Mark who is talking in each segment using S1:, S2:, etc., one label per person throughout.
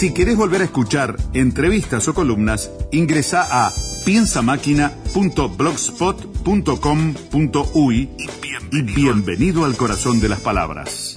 S1: Si querés volver a escuchar entrevistas o columnas, ingresa a piensamáquina.blogspot.com.uy y bienvenido al corazón de las palabras.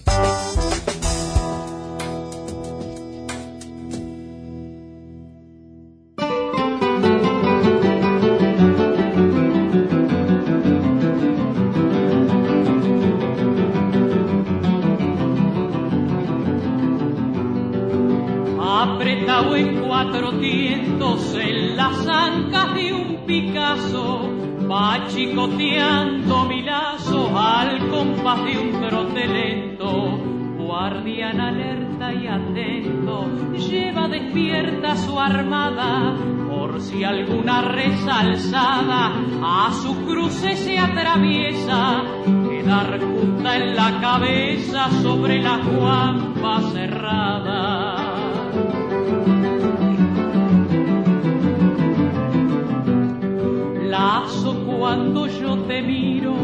S2: Resalzada a su cruce se atraviesa, quedar junta en la cabeza sobre la guampa cerrada. cuando yo te miro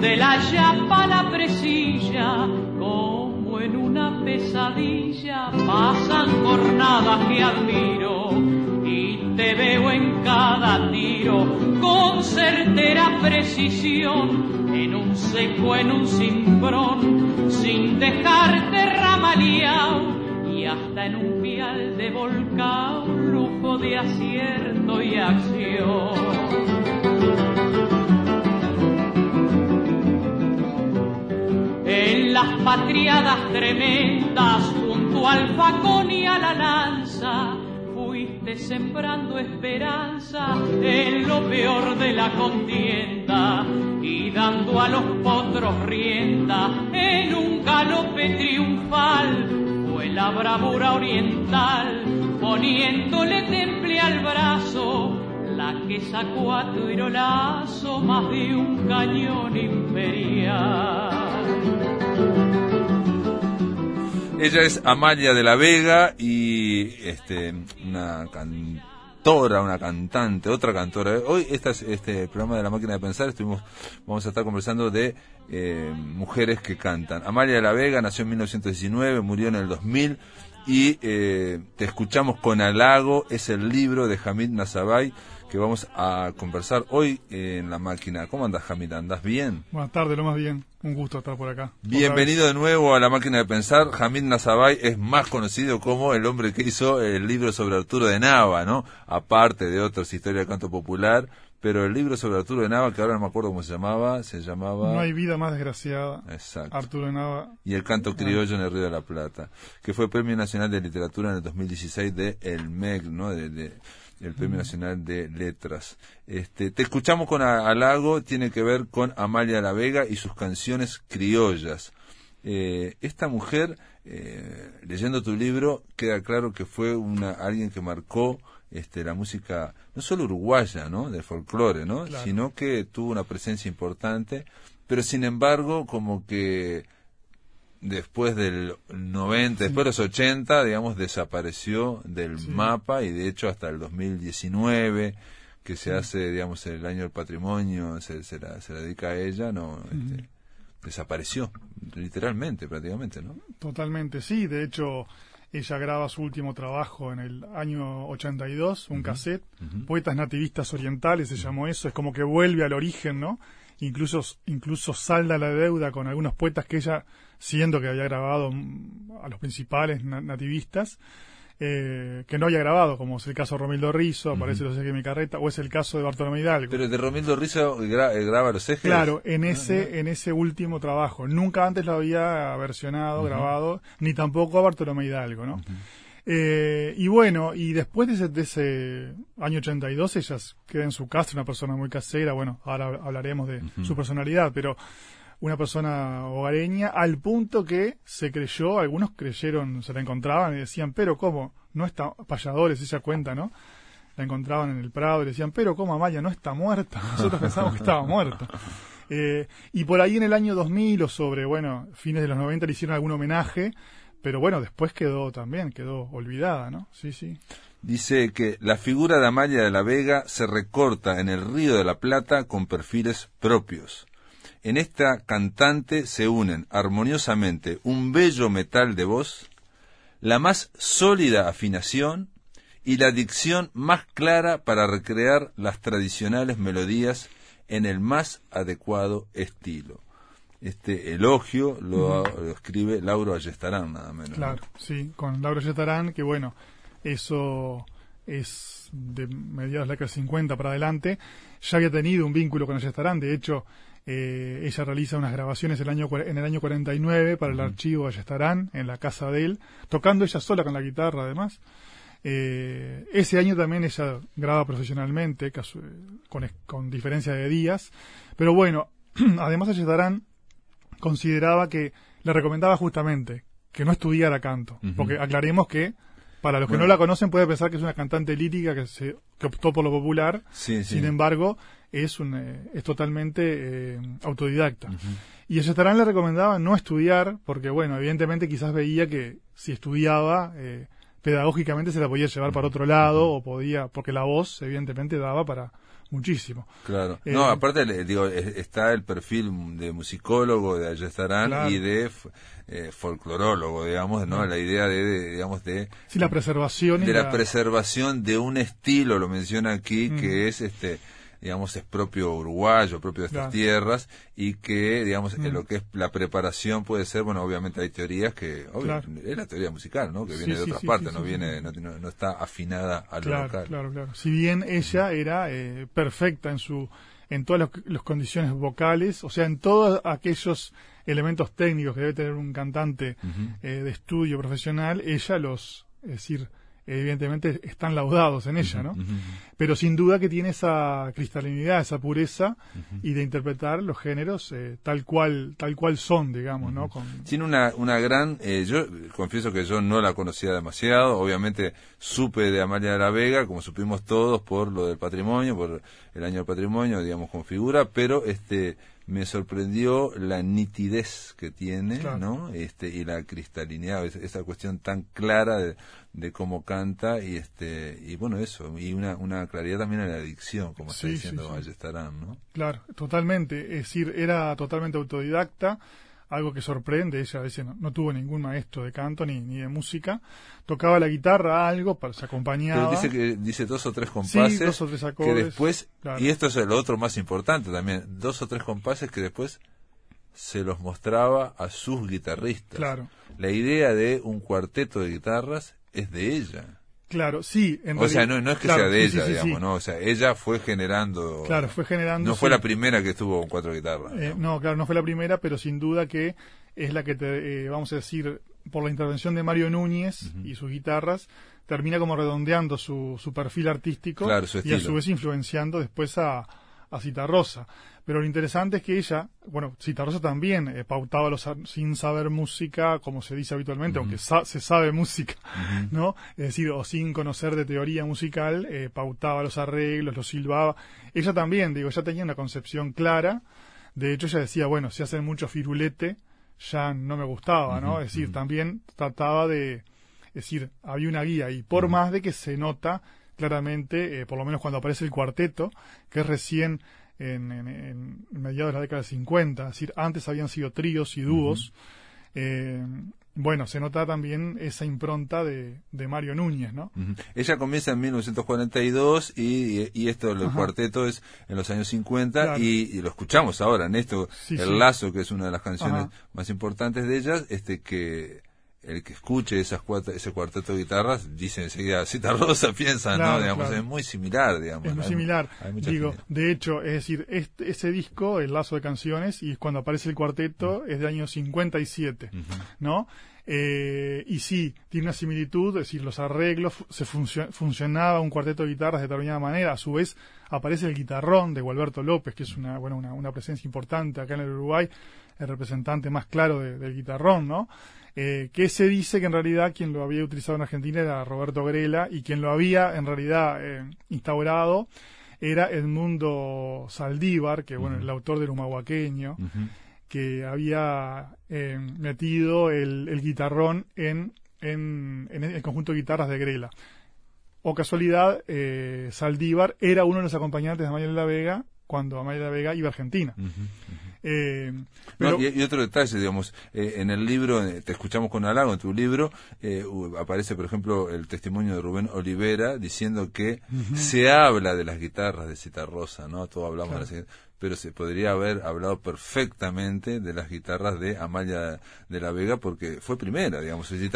S2: de la llapa a la presilla, como en una pesadilla pasan jornadas que admiro te veo en cada tiro con certera precisión en un seco, en un cimbrón, sin dejarte ramaleado y hasta en un vial de volcán, lujo de acierto y acción. En las patriadas tremendas, junto al facón y a la lanza, sembrando esperanza en lo peor de la contienda y dando a los potros rienda en un galope triunfal. Fue la bravura oriental, poniéndole temple al brazo la que sacó a tu lazo más de un cañón imperial.
S3: Ella es Amalia de la Vega y este, una cantora, una cantante, otra cantora. Hoy este, este programa de la máquina de pensar estuvimos, vamos a estar conversando de eh, mujeres que cantan. Amalia de la Vega nació en 1919, murió en el 2000 y eh, te escuchamos con halago. Es el libro de Hamid Nazabay que vamos a conversar hoy en la máquina. ¿Cómo andas, Jamil? ¿Andas bien?
S4: Buenas tardes, lo más bien. Un gusto estar por acá.
S3: Bienvenido de nuevo a la máquina de pensar. Jamil Nazabay es más conocido como el hombre que hizo el libro sobre Arturo de Nava, ¿no? Aparte de otras historias de canto popular. Pero el libro sobre Arturo de Nava, que ahora no me acuerdo cómo se llamaba, se llamaba...
S4: No hay vida más desgraciada.
S3: Exacto.
S4: Arturo de Nava.
S3: Y el canto criollo en el Río de la Plata, que fue Premio Nacional de Literatura en el 2016 de El MEG, ¿no? de el Premio Nacional de Letras. Este, te escuchamos con halago, tiene que ver con Amalia La Vega y sus canciones criollas. Eh, esta mujer, eh, leyendo tu libro, queda claro que fue una, alguien que marcó este, la música, no solo uruguaya, ¿no? Del folclore, ¿no? Sino que tuvo una presencia importante, pero sin embargo, como que después del 90, después de los 80, digamos, desapareció del mapa y de hecho hasta el 2019, que se hace, digamos, el año del patrimonio, se, se, la, se dedica a ella, no este, desapareció, literalmente, prácticamente, ¿no?
S4: Totalmente, sí, de hecho ella graba su último trabajo en el año 82, un cassette, Poetas Nativistas Orientales se llamó eso, es como que vuelve al origen, ¿no? Incluso, incluso salda la deuda con algunos poetas que ella siendo que había grabado a los principales nativistas, eh, que no había grabado, como es el caso de Romildo Rizo, aparece los ejes de mi carreta, o es el caso de Bartolomé Hidalgo.
S3: Pero de Romildo Rizo eh, graba los ejes.
S4: Claro, en ah, ese, en ese último trabajo. Nunca antes lo había versionado, grabado, ni tampoco a Bartolomé Hidalgo, ¿no? Eh, y bueno, y después de ese, de ese, año 82, ella queda en su casa, una persona muy casera, bueno, ahora hablaremos de su personalidad, pero una persona hogareña, al punto que se creyó, algunos creyeron, se la encontraban y decían, pero ¿cómo? No está, payadores, ella cuenta, ¿no? La encontraban en el Prado y decían, pero ¿cómo Amaya no está muerta? Nosotros pensamos que estaba muerta. Eh, y por ahí en el año 2000 o sobre, bueno, fines de los 90 le hicieron algún homenaje, pero bueno, después quedó también, quedó olvidada, ¿no? Sí, sí.
S3: Dice que la figura de Amaya de la Vega se recorta en el Río de la Plata con perfiles propios. En esta cantante se unen armoniosamente un bello metal de voz, la más sólida afinación y la dicción más clara para recrear las tradicionales melodías en el más adecuado estilo. Este elogio lo, lo escribe Lauro Ayestarán, nada menos.
S4: Claro, sí, con Lauro Ayestarán, que bueno, eso es de mediados de la década del 50 para adelante. Ya había tenido un vínculo con Ayestarán, de hecho, eh, ella realiza unas grabaciones el año, en el año 49 para el archivo Ayestarán, en la casa de él, tocando ella sola con la guitarra además. Eh, ese año también ella graba profesionalmente, con, con diferencia de días. Pero bueno, además Ayestarán consideraba que le recomendaba justamente que no estudiara canto. Porque aclaremos que, para los que no la conocen, puede pensar que es una cantante lírica que, se, que optó por lo popular. Sin embargo, es, un, eh, es totalmente eh, autodidacta. Y a Ayestarán le recomendaba no estudiar, porque, bueno, evidentemente quizás veía que si estudiaba, eh, pedagógicamente se la podía llevar para otro lado, o podía, porque la voz, evidentemente, daba para muchísimo.
S3: Claro. no, aparte, digo, está el perfil de musicólogo de Ayestarán y de folclorólogo, digamos, ¿no? La idea de, digamos, de...
S4: Sí, la preservación.
S3: De la... preservación de un estilo, lo menciona aquí, que es este digamos, es propio uruguayo, propio de estas tierras, y que, digamos, en lo que es la preparación puede ser, bueno, obviamente hay teorías que, es la teoría musical, ¿no? Que viene de otras partes, no viene, no, no, está afinada a lo local.
S4: Claro, claro. Si bien ella era eh, perfecta en su, en todas las, condiciones vocales, o sea, en todos aquellos elementos técnicos que debe tener un cantante eh, de estudio profesional, ella los, es decir, evidentemente están laudados en ella, ¿no? Pero sin duda que tiene esa cristalinidad, esa pureza y de interpretar los géneros eh, tal cual tal cual son, digamos, ¿no?
S3: Tiene una, una gran, eh, yo confieso que yo no la conocía demasiado, obviamente supe de Amalia de la Vega, como supimos todos por lo del patrimonio, por el año del patrimonio, digamos, con figura, pero este me sorprendió la nitidez que tiene, ¿no? Este y la cristalinidad, esa cuestión tan clara de, cómo canta y este y bueno eso y una, una claridad también en la dicción, como está diciendo sí, ¿no?
S4: Claro, totalmente, es decir, era totalmente autodidacta algo que sorprende, ella a veces no, tuvo ningún maestro de canto ni, ni de música, tocaba la guitarra, algo, para, se acompañaba.
S3: Pero dice que dice dos o tres compases dos o tres acordes, que después, y esto es lo otro más importante también, dos o tres compases que después se los mostraba a sus guitarristas.
S4: Claro.
S3: La idea de un cuarteto de guitarras es de ella.
S4: Claro, sí.
S3: En o sea, no, no es que sea de ella, digamos, ¿no? O sea, ella fue generando.
S4: Claro, fue generando.
S3: No fue la primera que estuvo con cuatro guitarras.
S4: Eh, no, claro, no fue la primera, pero sin duda que es la que, te, eh, vamos a decir, por la intervención de Mario Núñez y sus guitarras, termina como redondeando su, su perfil artístico y a su vez influenciando después a, a Citarrosa. Pero lo interesante es que ella, bueno, Citarrosa también eh, pautaba los, sin saber música, como se dice habitualmente, aunque se sabe música, ¿no? Es decir, o sin conocer de teoría musical, eh, pautaba los arreglos, los silbaba. Ella también, digo, ya tenía una concepción clara. De hecho, ella decía, bueno, si hacen mucho firulete, ya no me gustaba, ¿no? es decir, también trataba de, es decir, había una guía y por más de que se nota claramente, eh, por lo menos cuando aparece el cuarteto, que es recién en, en, mediados de la década de 50, es decir, antes habían sido tríos y dúos. Eh, bueno, se nota también esa impronta de, de Mario Núñez, ¿no?
S3: Ella comienza en 1942 y, y esto del cuarteto es en los años 50 y, lo escuchamos ahora en esto, El Lazo, que es una de las canciones más importantes de ellas, este que el que escuche esas cuatro, ese cuarteto de guitarras dice enseguida Cita Rosa, piensa, ¿no? Digamos, es muy similar, digamos.
S4: Es muy similar. Digo, de hecho, es decir, este, ese disco, El Lazo de Canciones, y cuando aparece el cuarteto, es del año 57, ¿no? Eh, y sí, tiene una similitud, es decir, los arreglos, se funcionaba un cuarteto de guitarras de determinada manera, a su vez aparece el guitarrón de Gualberto López, que es una, bueno, una, una presencia importante acá en el Uruguay, el representante más claro del guitarrón, ¿no? Eh, que se dice que en realidad quien lo había utilizado en Argentina era Roberto Grela y quien lo había en realidad eh, instaurado era Edmundo Saldívar, que bueno, el autor del Humahuaqueño, que había eh, metido el, guitarrón en, en, el conjunto de guitarras de Grela. O casualidad, eh, Saldívar era uno de los acompañantes de Amalia de la Vega cuando Amalia de la Vega iba a Argentina. Eh,
S3: No, y, y otro detalle, digamos, eh, en el libro, eh, te escuchamos con halago, en tu libro eh, aparece, por ejemplo, el testimonio de Rubén Olivera diciendo que se habla de las guitarras de Citarrosa, ¿no? Todos hablamos de las pero se podría haber hablado perfectamente de las guitarras de Amalia de la Vega porque fue primera, digamos.
S4: Sí, sí,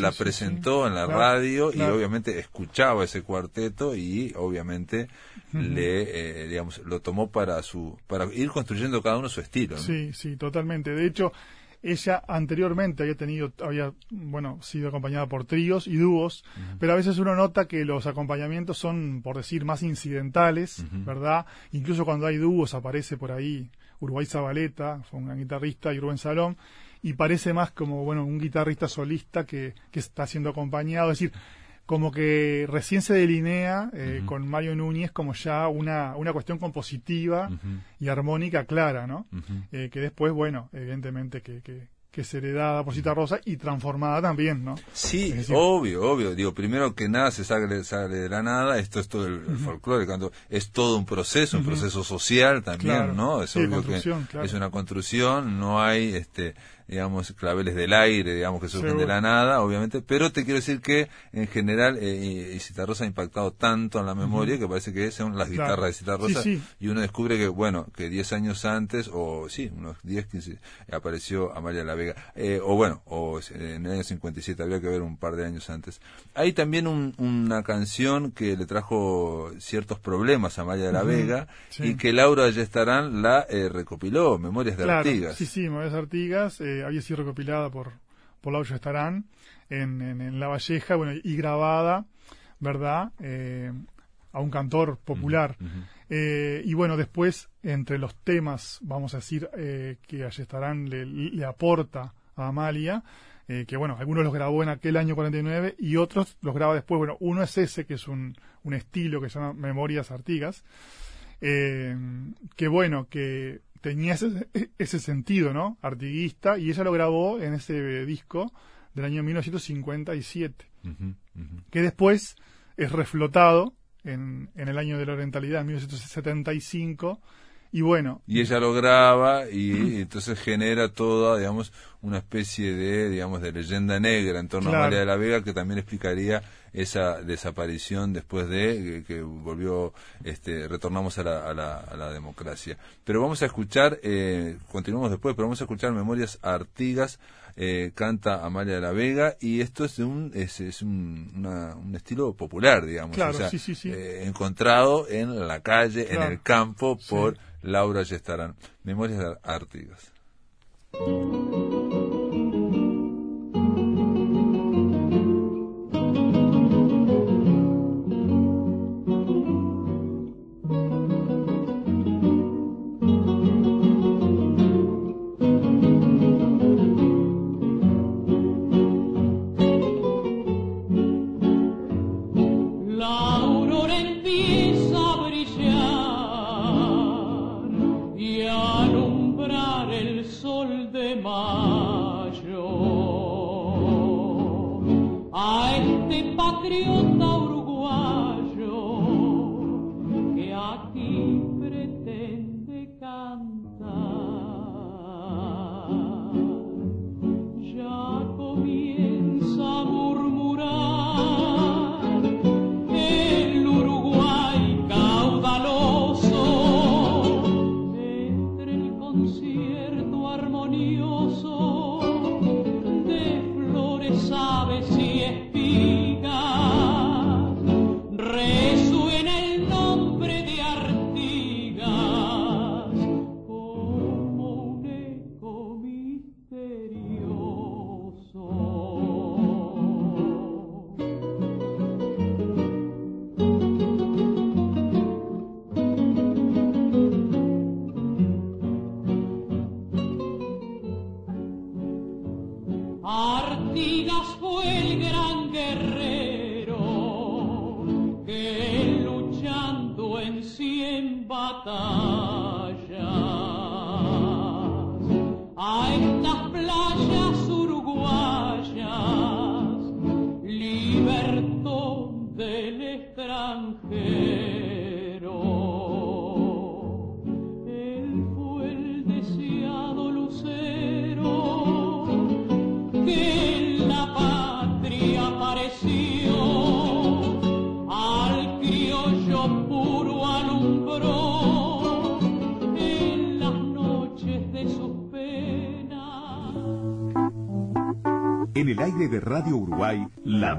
S3: la
S4: sí,
S3: presentó en la
S4: Claro,
S3: radio
S4: claro.
S3: y obviamente escuchaba ese cuarteto y obviamente le, eh, digamos, lo tomó para su, para ir construyendo cada uno su estilo, ¿no?
S4: Sí, sí, totalmente. De hecho, ella anteriormente había tenido, había, bueno, sido acompañada por tríos y dúos, pero a veces uno nota que los acompañamientos son, por decir, más incidentales, ¿verdad? Incluso cuando hay dúos aparece por ahí Uruguay Zabaleta, fue un gran guitarrista, y Rubén Salón, y parece más como, bueno, un guitarrista solista que, que está siendo acompañado, es decir, como que recién se delinea eh, con Mario Núñez como ya una, una cuestión compositiva y armónica clara, ¿no? Eh, que después, bueno, evidentemente que, que, que es heredada por Cita Rosa y transformada también, ¿no?
S3: Sí,
S4: decir-
S3: obvio, obvio. Digo, primero que nada se sale, sale de la nada, esto es todo el, el folclore, canto, es todo un proceso, un proceso social también,
S4: Claro.
S3: ¿no? Es
S4: Sí,
S3: obvio que
S4: construcción, claro.
S3: es una construcción, no hay, este, digamos, claveles del aire, digamos, que surgen de la nada, obviamente, pero te quiero decir que en general eh, y Citarrosa ha impactado tanto en la memoria que parece que son las
S4: Claro.
S3: guitarras de Citarrosa
S4: Sí, sí.
S3: y uno descubre que, bueno, que 10 años antes, o sí, unos 10, 15, apareció Amalia la Vega. Eh, o bueno, o eh, en el año 57, habría que ver un par de años antes. Hay también un- una canción que le trajo ciertos problemas a Amalia de la Vega
S4: sí.
S3: y que Laura Ayestarán la eh, recopiló, Memorias de
S4: Claro,
S3: Artigas.
S4: sí, sí, Memorias Artigas eh, había sido recopilada por, por Laura Estarán en, en, en La Valleja, bueno, y grabada, ¿verdad? Eh, a un cantor popular. Eh, y bueno, después, entre los temas, vamos a decir, eh, que Ayestarán le, le aporta a Amalia, eh, que bueno, algunos los grabó en aquel año 49 y otros los graba después. Bueno, uno es ese, que es un, un estilo que se llama Memorias Artigas, que bueno, que tenía ese, ese sentido, ¿no? Artiguista, y ella lo grabó en ese disco del año 1957,
S3: Ujú, ujú.
S4: que después es reflotado en, en el año de la orientalidad, en 1975, y bueno,
S3: Y ella lo graba y, entonces genera toda, digamos, una especie de, digamos, de leyenda negra en torno
S4: Claro.
S3: a María de la Vega que también explicaría esa desaparición después de que, que volvió, este, retornamos a la, a la, a la democracia. Pero vamos a escuchar, eh, continuamos después, pero vamos a escuchar Memorias Artigas, eh, canta Amalia de la Vega y esto es un, es, es un, una- un estilo popular, digamos,
S4: Claro,
S3: o sea,
S4: sí, sí, sí.
S3: eh, encontrado en la calle, en el campo por. Laura Yestarán. Memorias Artigas.
S2: Sol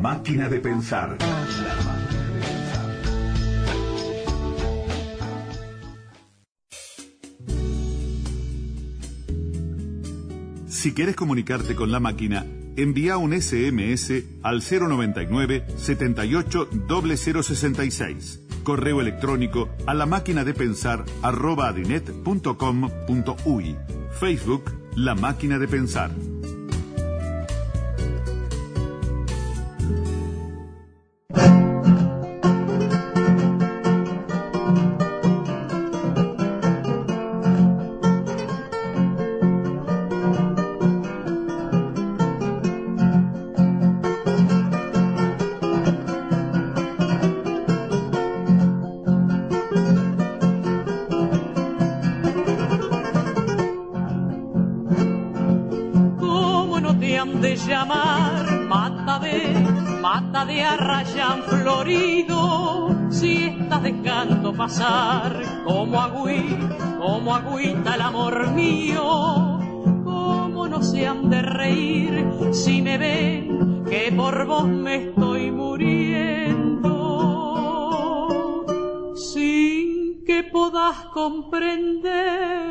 S1: Máquina de Pensar. Si quieres comunicarte con la máquina, envía un SMS al 099 78 0066. Correo electrónico a la máquina de pensar arroba adinet.com.uy. Facebook La Máquina de Pensar.
S2: Mata de arrayán florido? Si estás dejando pasar como agüí, como agüita el amor mío. ¿Cómo no se han de reír si me ven que por vos me estoy muriendo? Sin que podas comprender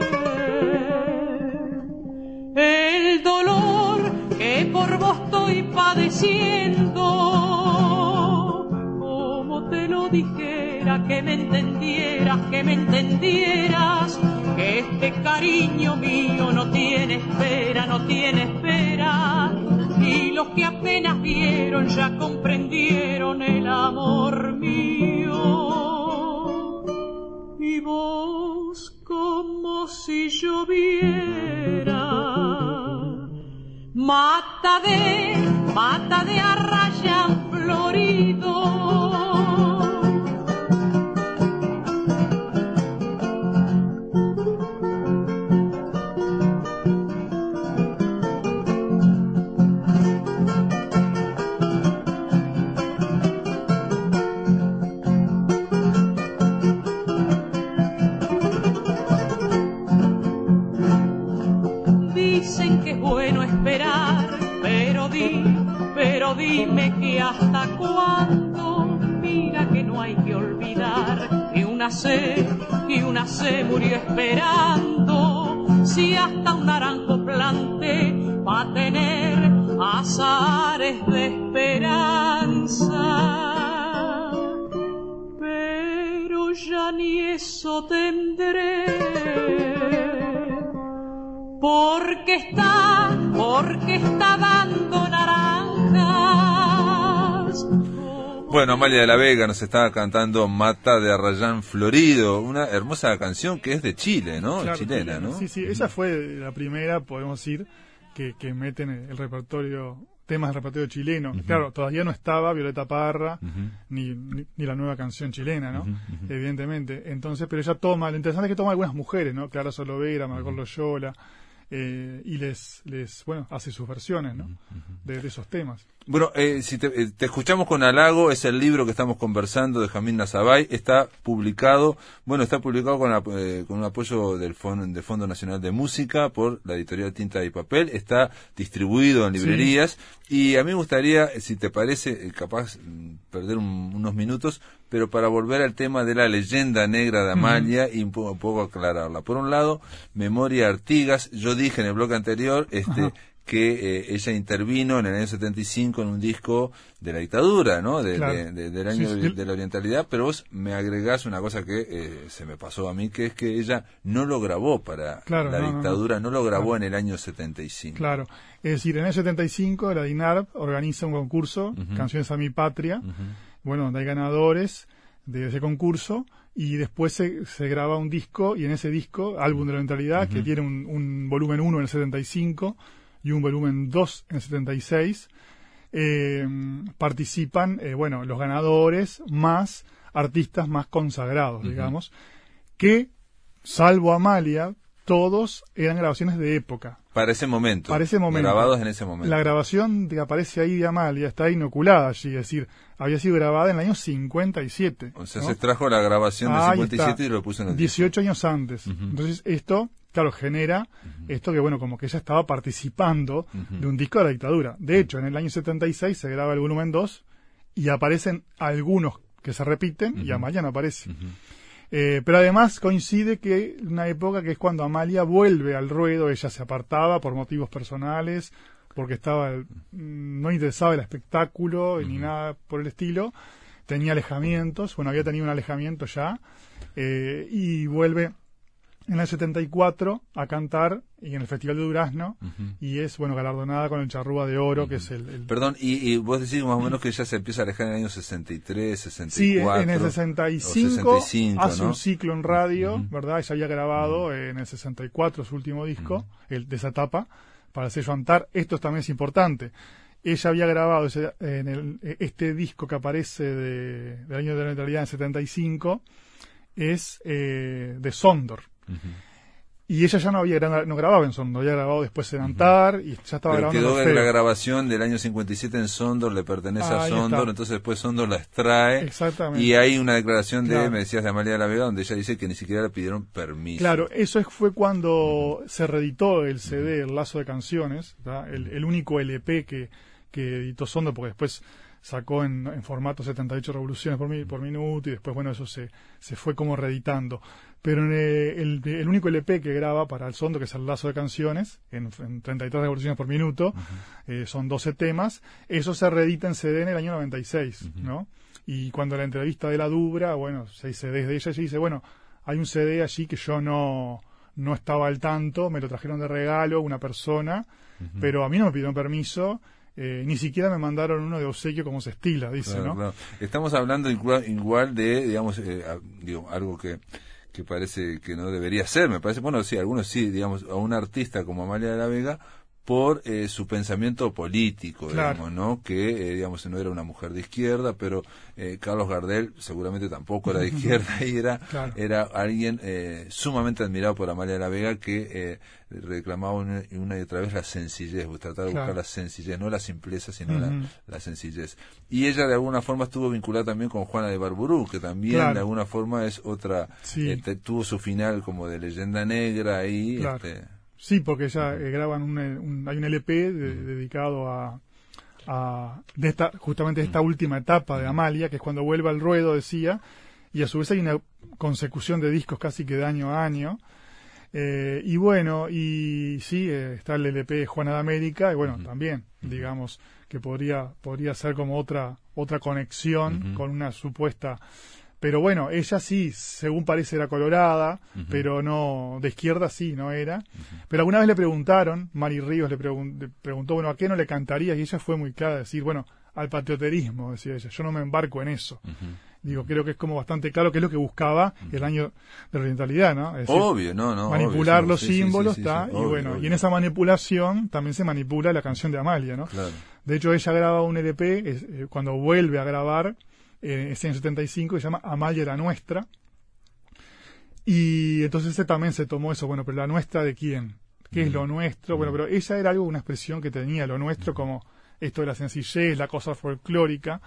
S2: el dolor que por vos estoy padeciendo. Como te lo dijera, que me entendieras, que me entendieras, que este cariño mío no tiene espera, no tiene espera. Y los que apenas vieron ya comprendieron el amor mío. Y vos como si lloviera. Mata de, mata de arrayán florido. Esperando. Si hasta un naranjo planté va a tener azares de esperanza pero ya ni eso tendré. Porque está, porque está dando naranjas.
S3: Bueno, Amalia de la Vega nos estaba cantando Mata de Arrayán Florido, una hermosa canción que es de Chile, ¿no?
S4: Claro,
S3: Chilena. ¿no?
S4: Sí, sí, esa fue la primera, podemos decir, que, que meten el repertorio, temas del repertorio chileno. Claro, todavía no estaba Violeta Parra, ni, ni, ni la nueva canción chilena, ¿no? Evidentemente. Entonces, pero ella toma, lo interesante es que toma algunas mujeres, ¿no? Clara Solovera, Margot Loyola, eh, y les, les, bueno, hace sus versiones, ¿no? de, de esos temas.
S3: Bueno, eh, si te, eh, te escuchamos con halago, es el libro que estamos conversando de Jamín Nazabay, está publicado, bueno, está publicado con, la- eh, con un apoyo del Fondo, del Fondo Nacional de Música por la editorial Tinta y Papel, está distribuido en
S4: Sí.
S3: librerías y a mí me gustaría, eh, si te parece, eh, capaz mm, perder un- unos minutos, pero para volver al tema de la leyenda negra de Amalia y un po- un poco aclararla. Por un lado, Memoria Artigas, yo dije en el bloque anterior, este,
S4: Ajá.
S3: Que eh, ella intervino en el año 75 en un disco de la dictadura, ¿no? De,
S4: Claro.
S3: de- de- del año
S4: Sí,
S3: de,
S4: sí.
S3: de la orientalidad, pero vos me agregás una cosa que eh, se me pasó a mí, que es que ella no lo grabó para
S4: Claro,
S3: la
S4: no, no, no.
S3: dictadura, no, lo grabó
S4: Claro.
S3: en el año 75.
S4: Claro. Es decir, en el 75 la DINARP organiza un concurso, Canciones a mi Patria, bueno, donde hay ganadores de ese concurso y después se, se graba un disco y en ese disco, álbum de la mentalidad, que tiene un, un volumen 1 en el 75 y un volumen 2 en el 76, eh, participan, eh, bueno, los ganadores más artistas más consagrados, digamos, que, salvo Amalia, todos eran grabaciones de época.
S3: Para ese momento.
S4: Para ese momento.
S3: Grabados en ese momento.
S4: La grabación que aparece ahí de Amalia está inoculada allí, es decir, había sido grabada en el año 57.
S3: o sea,
S4: ¿no?
S3: se trajo la grabación del
S4: Ahí
S3: 57
S4: está.
S3: y lo puso en el
S4: 18 años antes. Entonces, esto claro, genera esto que, bueno, como que ella estaba participando de un disco de la dictadura. De hecho, en el año 76 se graba el volumen 2 y aparecen algunos que se repiten y Amalia no aparece. Eh, pero además coincide que una época que es cuando Amalia vuelve al ruedo, ella se apartaba por motivos personales, porque estaba no interesaba el espectáculo ni nada por el estilo, tenía alejamientos, bueno, había tenido un alejamiento ya, eh, y vuelve en el 74 a cantar y en el Festival de Durazno y es bueno galardonada con el Charrúa de Oro que es el,
S3: Perdón, y, vos decís más o menos que ya se empieza a alejar en el año 63, 64
S4: Sí, en el 65, hace un ciclo en radio, ¿verdad? Ella había grabado en el 64 su último disco, el de esa etapa para el sello Antar. Esto también es importante. Ella había grabado en el, este disco que aparece de, del año de la neutralidad en 75 es eh, de Sondor. Y ella ya no había no grababa en Sondor, había grabado después en Antar y ya estaba
S3: Pero grabando. Quedó en la grabación del año 57 en Sondor, le pertenece a Sondor, entonces después Sondor la extrae.
S4: Exactamente.
S3: Y hay una declaración de, me decías, de Amalia de la Vega, donde ella dice que ni siquiera le pidieron permiso.
S4: Claro, eso fue cuando se reeditó el CD, el lazo de canciones, el, único LP que, que editó Sondor, porque después sacó en, en formato 78 revoluciones por, por minuto y después, bueno, eso se, se fue como reeditando. Pero eh, el, el, único LP que graba para el Sondo, que es el lazo de canciones, en, en 33 revoluciones por minuto, eh, son 12 temas, eso se reedita en CD en el año 96, ¿no? Y cuando la entrevista de la Dubra, bueno, seis CDs de ella, ella dice, bueno, hay un CD allí que yo no, no estaba al tanto, me lo trajeron de regalo una persona, pero a mí no me pidieron permiso eh, ni siquiera me mandaron uno de obsequio como se estila, dice, ¿no?
S3: Estamos hablando igual, de, digamos, eh, digo, algo que, que parece que no debería ser, me parece, bueno, sí, algunos sí, digamos, a un artista como Amalia de la Vega, por eh, su pensamiento político, digamos, ¿no? Que, eh, digamos, no era una mujer de izquierda, pero eh, Carlos Gardel seguramente tampoco era de izquierda y era, era alguien sumamente admirado por Amalia de la Vega que reclamaba una, y otra vez la sencillez, pues, tratar de buscar la sencillez, no la simpleza, sino la, sencillez. Y ella de alguna forma estuvo vinculada también con Juana de Barburú, que también de alguna forma es otra, tuvo su final como de leyenda negra ahí. Este,
S4: Sí, porque ya eh, graban un, hay un LP dedicado a, a de esta, justamente esta última etapa de Amalia, que es cuando vuelve al ruedo, decía, y a su vez hay una consecución de discos casi que de año a año. Eh, y bueno, y sí, eh, está el LP de Juana de América, y bueno, también, digamos, que podría, podría ser como otra, otra conexión con una supuesta pero bueno, ella sí, según parece, era colorada, pero no, de izquierda sí, no era. Pero alguna vez le preguntaron, Mari Ríos le, preguntó, bueno, ¿a qué no le cantarías? Y ella fue muy clara, decir, bueno, al patrioterismo, decía ella, yo no me embarco en eso. Digo, creo que es como bastante claro que es lo que buscaba el año de la orientalidad, ¿no?
S3: obvio, no, no.
S4: Manipular los símbolos, está, y bueno, y en esa manipulación también se manipula la canción de Amalia, ¿no? De hecho, ella graba un LP, e eh, cuando vuelve a grabar, eh, año 75, que se llama Amalia la Nuestra. Y entonces ese también se tomó eso, bueno, pero la nuestra de quién? ¿Qué es lo nuestro? Bueno, pero ella era algo, una expresión que tenía, lo nuestro como esto de la sencillez, la cosa folclórica.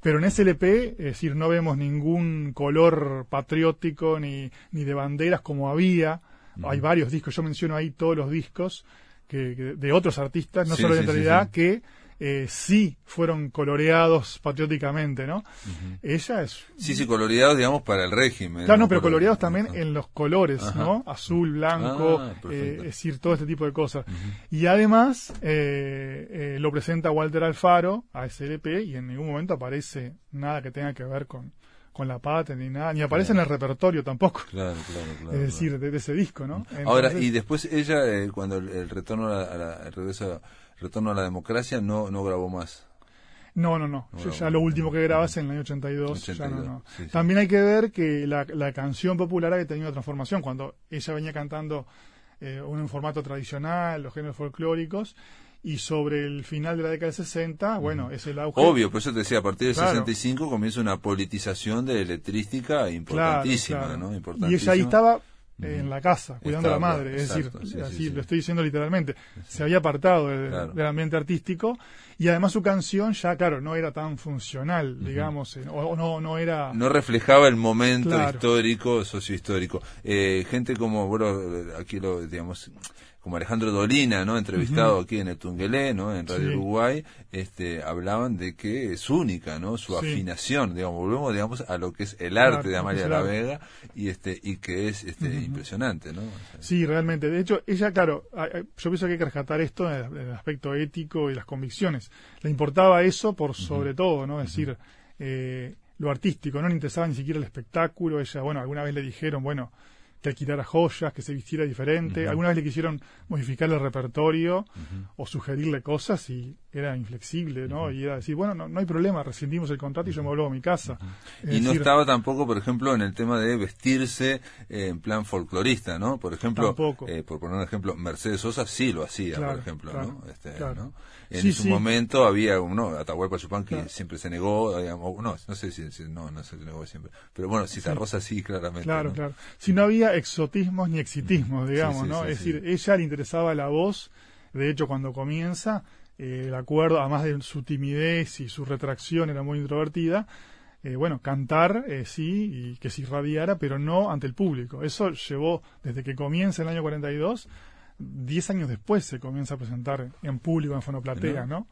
S4: Pero en ese LP, es decir, no vemos ningún color patriótico ni, ni de banderas como había. Hay varios discos, yo menciono ahí todos los discos que, de otros artistas, no solo de realidad, que eh, sí fueron coloreados patrióticamente, ¿no? Ella es...
S3: Sí, sí, coloreados, digamos, para el régimen.
S4: Claro, no, pero coloreados también en los colores, ¿no? Azul, blanco, ah, eh, es decir, todo este tipo de cosas. Y además eh, eh, lo presenta Walter Alfaro a SLP y en ningún momento aparece nada que tenga que ver con, con la patria ni nada, ni aparece en el repertorio tampoco.
S3: Claro, claro, claro.
S4: Es decir, de, ese disco, ¿no?
S3: Ahora, y después ella, cuando el, retorno a la, el regreso Retorno a la Democracia no, no grabó más.
S4: No, no, no. ya lo último que grabas en el año 82. ya no, También hay que ver que la, la canción popular ha tenido una transformación. Cuando ella venía cantando eh, un formato tradicional, los géneros folclóricos, y sobre el final de la década de 60, bueno, es el auge.
S3: Obvio, por eso te decía, a partir del 65 comienza una politización de electrística importantísima, ¿no?
S4: Y ella ahí estaba en la casa, cuidando a la madre. Es decir,
S3: sí, sí,
S4: así
S3: sí.
S4: lo estoy diciendo literalmente. Se había apartado del,
S3: Claro.
S4: del ambiente artístico y además su canción ya, claro, no era tan funcional, digamos, eh, o, o no, no era...
S3: no reflejaba el momento
S4: Claro.
S3: histórico, sociohistórico. Eh, gente como, bueno, aquí lo, digamos, como Alejandro Dolina, ¿no? Entrevistado aquí en el Tungelé, ¿no? En Radio
S4: Sí.
S3: Uruguay, este, hablaban de que es única, ¿no? Su
S4: Sí.
S3: afinación, digamos, volvemos, digamos, a lo que es el arte de Amalia la. Vega y este, y que es, este, impresionante, ¿no? O sea,
S4: Sí, realmente. De hecho, ella, claro, yo pienso que hay que rescatar esto en el, en el aspecto ético y las convicciones. Le importaba eso por sobre todo, ¿no? Es decir, eh, lo artístico, no le interesaba ni siquiera el espectáculo. Ella, bueno, alguna vez le dijeron, bueno, que alquilara joyas, que se vistiera diferente. Alguna vez le quisieron modificar el repertorio o sugerirle cosas y era inflexible, ¿no? Y era decir, bueno, no, no hay problema, rescindimos el contrato y yo me vuelvo a mi casa. Es
S3: Y no estaba tampoco, por ejemplo, en el tema de vestirse eh, en plan folclorista, ¿no? Por ejemplo, eh, por poner un ejemplo, Mercedes Sosa sí lo hacía,
S4: Claro,
S3: por ejemplo,
S4: claro,
S3: ¿no? Este,
S4: claro.
S3: ¿no? En
S4: Sí,
S3: su
S4: sí.
S3: momento había uno, Atahualpa Yupanqui
S4: Claro.
S3: siempre se negó, digamos, no, no sé si, si- no, no se negó siempre, pero bueno, Citarrosa sí, claramente.
S4: Claro,
S3: ¿no?
S4: claro. Si no había exotismos ni exitismos, digamos,
S3: sí,
S4: ¿no?
S3: sí,
S4: es decir, ella le interesaba la voz. De hecho, cuando comienza, eh, el acuerdo, además de su timidez y su retracción, era muy introvertida. eh, bueno, cantar eh, sí, y que se irradiara, pero no ante el público. Eso llevó, desde que comienza el año 42, 10 años después se comienza a presentar en público, en fonoplatea, ¿no?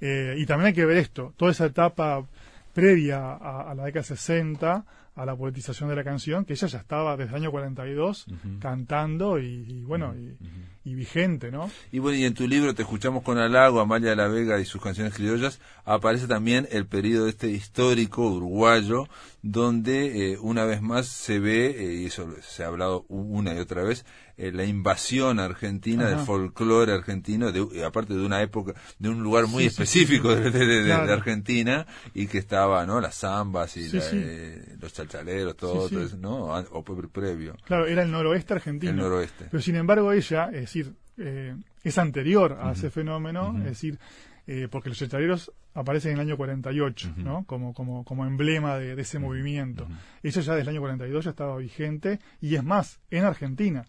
S4: Y también hay que ver esto, toda esa etapa previa a, a la década 60, a la poetización de la canción, que ella ya estaba desde el año 42 cantando y, y bueno, y, y vigente, ¿no?
S3: Y bueno, y en tu libro Te escuchamos con halago, Amalia de la Vega y sus canciones criollas, aparece también el periodo este histórico uruguayo, donde eh, una vez más se ve, eh, y eso se ha hablado una y otra vez, eh, la invasión argentina del
S4: Ajá.
S3: folclore argentino, de, aparte de una época, de un lugar muy
S4: Sí, sí,
S3: específico de. Argentina, y que estaba, ¿no? Las zambas y la- eh, los chalchaleros, todo, todo eso, ¿no? O pre- previo,
S4: Claro, era el noroeste argentino.
S3: el noroeste.
S4: Pero sin embargo ella, es decir, eh, es anterior a ese fenómeno, es decir, eh, porque los chachaleros aparecen en el año 48, ¿no? Como, como, como emblema de, de ese movimiento. Ella ya desde el año 42 ya estaba vigente y es más, en Argentina.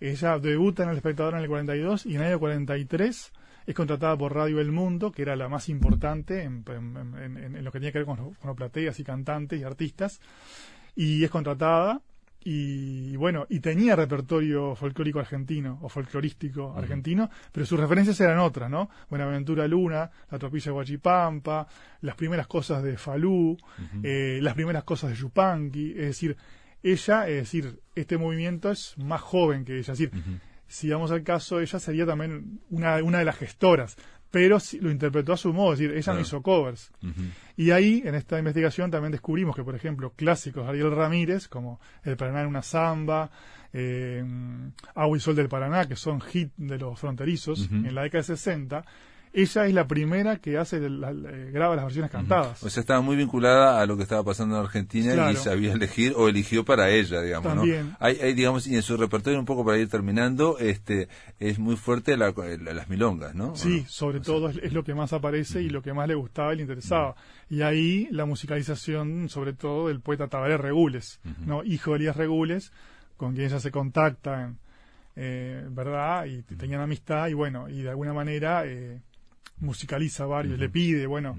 S4: Ella debuta en El Espectador en el 42 y en el año 43 es contratada por Radio El Mundo, que era la más importante en, en- en- en- en lo que tenía que ver con, con plateas y cantantes y artistas, y es contratada y bueno, y tenía repertorio folclórico argentino o folclorístico argentino, pero sus referencias eran otras, ¿no? Buenaventura Luna, La Tropilla de Huachipampa, las primeras cosas de Falú, eh, las primeras cosas de Yupanqui, es decir, ella, es decir, este movimiento es más joven que ella, es decir, si vamos al caso, ella sería también una, una de las gestoras, pero lo interpretó a su modo, es decir, ella
S3: Claro.
S4: no hizo covers. Y ahí, en esta investigación, también descubrimos que, por ejemplo, clásicos de Ariel Ramírez, como El Paraná en una samba, eh, Agua y Sol del Paraná, que son hit de los fronterizos, en la década de 60, ella es la primera que hace la- la- graba las versiones cantadas.
S3: O sea, estaba muy vinculada a lo que estaba pasando en Argentina y sabía elegir o eligió para ella, digamos,
S4: También.
S3: ¿no? Hay, hay, digamos, y en su repertorio un poco para ir terminando, este, es muy fuerte la- la- las milongas, ¿no? ¿O
S4: Sí,
S3: no?
S4: sobre todo es, es lo que más aparece y lo que más le gustaba y le interesaba. Y ahí la musicalización, sobre todo, del poeta Tabaré Regules, ¿no? hijo de Elías Regules, con quien ella se contacta, en, eh, ¿verdad? Y tenían amistad y bueno, y de alguna manera eh, musicaliza varios, le pide, bueno,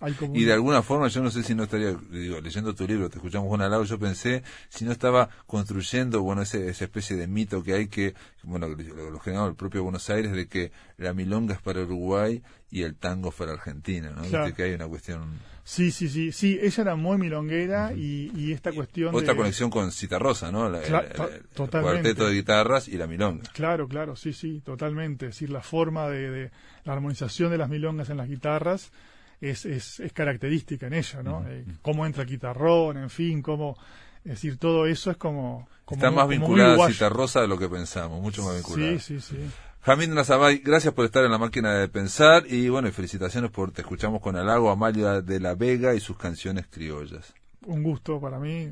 S4: hay como
S3: Y
S4: un-
S3: de alguna forma, yo no sé si no estaría, digo, leyendo tu libro, te escuchamos con halago, yo pensé si no estaba construyendo, bueno, ese, esa especie de mito que hay que, bueno, lo, lo generó el propio Buenos Aires, de que la milonga es para Uruguay y el tango es para Argentina, ¿no?
S4: Claro.
S3: Que hay una cuestión,
S4: Sí, sí, sí, sí, ella era muy milonguera y, y esta cuestión
S3: otra
S4: de...
S3: conexión con Citarrosa, ¿no? La-
S4: Cla-
S3: el-
S4: to-
S3: el- el
S4: totalmente.
S3: cuarteto de guitarras y la milonga.
S4: Claro, claro, sí, sí, totalmente. Es decir, la forma de, de- la armonización de las milongas en las guitarras es, es, es característica en ella, ¿no? Eh, cómo entra el guitarrón, en fin, cómo, es decir, todo eso es como, como
S3: Está más
S4: como
S3: vinculada a. Citarrosa de lo que pensamos, mucho más vinculada.
S4: Sí, sí, sí.
S3: Jamín Nazabay, gracias por estar en la máquina de pensar y bueno, y felicitaciones por Te escuchamos con halago, Amalia de la Vega y sus canciones criollas.
S4: Un gusto para mí.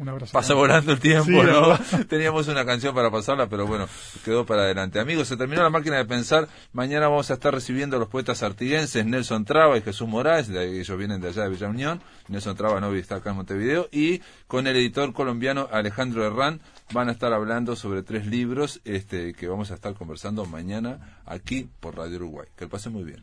S4: Un abrazo.
S3: Pasa volando el tiempo,
S4: Sí,
S3: ¿no? Teníamos una canción para pasarla, pero bueno, quedó para adelante. Amigos, se terminó la máquina de pensar. Mañana vamos a estar recibiendo a los poetas artiguenses Nelson Traba y Jesús Morales, de ahí, ellos vienen de allá de Villa Unión. Nelson Traba no está acá en Montevideo. Y con el editor colombiano Alejandro Herrán van a estar hablando sobre tres libros este, que vamos a estar conversando mañana aquí por Radio Uruguay. Que lo pasen muy bien.